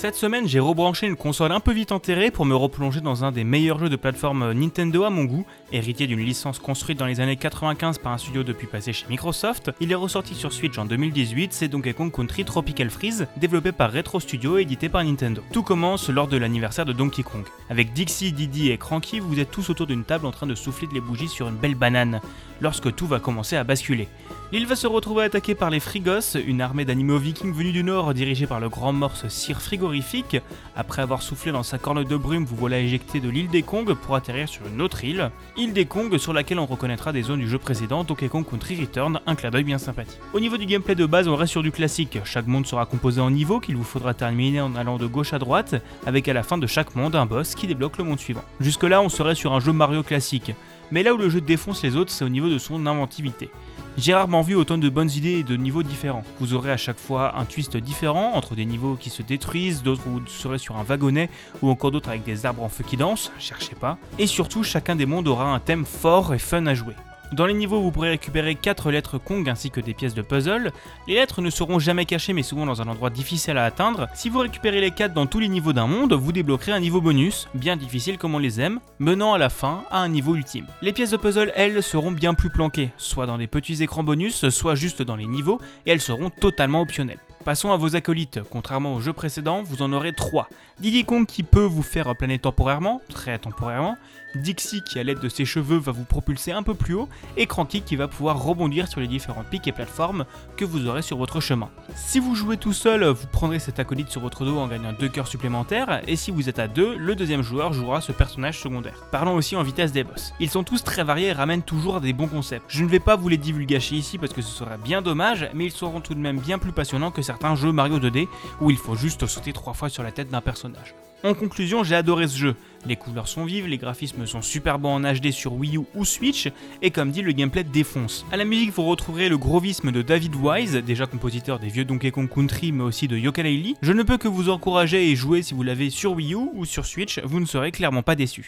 Cette semaine, j'ai rebranché une console un peu vite enterrée pour me replonger dans un des meilleurs jeux de plateforme Nintendo à mon goût, héritier d'une licence construite dans les années 95 par un studio depuis passé chez Microsoft. Il est ressorti sur Switch en 2018, c'est Donkey Kong Country Tropical Freeze, développé par Retro Studio et édité par Nintendo. Tout commence lors de l'anniversaire de Donkey Kong. Avec Dixie, Didi et Cranky, vous êtes tous autour d'une table en train de souffler de les bougies sur une belle banane, lorsque tout va commencer à basculer. L'île va se retrouver attaquée par les Frigos, une armée d'animaux vikings venus du nord dirigée par le grand morse Sir Frigorifique. Après avoir soufflé dans sa corne de brume, vous voilà éjecté de l'île des Kong pour atterrir sur une autre île. Île des Kong sur laquelle on reconnaîtra des zones du jeu précédent, Donkey Kong Country Return, un clin d'œil bien sympathique. Au niveau du gameplay de base, on reste sur du classique. Chaque monde sera composé en niveaux qu'il vous faudra terminer en allant de gauche à droite, avec à la fin de chaque monde un boss qui débloque le monde suivant. Jusque là, on serait sur un jeu Mario classique. Mais là où le jeu défonce les autres, c'est au niveau de son inventivité. J'ai rarement vu autant de bonnes idées et de niveaux différents. Vous aurez à chaque fois un twist différent entre des niveaux qui se détruisent, d'autres où vous serez sur un wagonnet ou encore d'autres avec des arbres en feu qui dansent, cherchez pas. Et surtout, chacun des mondes aura un thème fort et fun à jouer. Dans les niveaux, vous pourrez récupérer 4 lettres Kong ainsi que des pièces de puzzle. Les lettres ne seront jamais cachées mais souvent dans un endroit difficile à atteindre. Si vous récupérez les 4 dans tous les niveaux d'un monde, vous débloquerez un niveau bonus, bien difficile comme on les aime, menant à la fin à un niveau ultime. Les pièces de puzzle, elles, seront bien plus planquées, soit dans des petits écrans bonus, soit juste dans les niveaux, et elles seront totalement optionnelles. Passons à vos acolytes. Contrairement au jeu précédent, vous en aurez 3. Diddy Kong qui peut vous faire planer temporairement, très temporairement. Dixie qui à l'aide de ses cheveux va vous propulser un peu plus haut. Et Cranky qui va pouvoir rebondir sur les différents pics et plateformes que vous aurez sur votre chemin. Si vous jouez tout seul, vous prendrez cet acolyte sur votre dos en gagnant 2 cœurs supplémentaires. Et si vous êtes à 2, le deuxième joueur jouera ce personnage secondaire. Parlons aussi en vitesse des boss. Ils sont tous très variés et ramènent toujours des bons concepts. Je ne vais pas vous les divulgacher ici parce que ce serait bien dommage, mais ils seront tout de même bien plus passionnants que certains jeux Mario 2D où il faut juste sauter 3 fois sur la tête d'un personnage. En conclusion, j'ai adoré ce jeu. Les couleurs sont vives, les graphismes sont super bons en HD sur Wii U ou Switch, et comme dit, le gameplay défonce. À la musique, vous retrouverez le grovisme de David Wise, déjà compositeur des vieux Donkey Kong Country, mais aussi de Yooka-Laylee. Je ne peux que vous encourager et jouer si vous l'avez sur Wii U ou sur Switch, vous ne serez clairement pas déçus.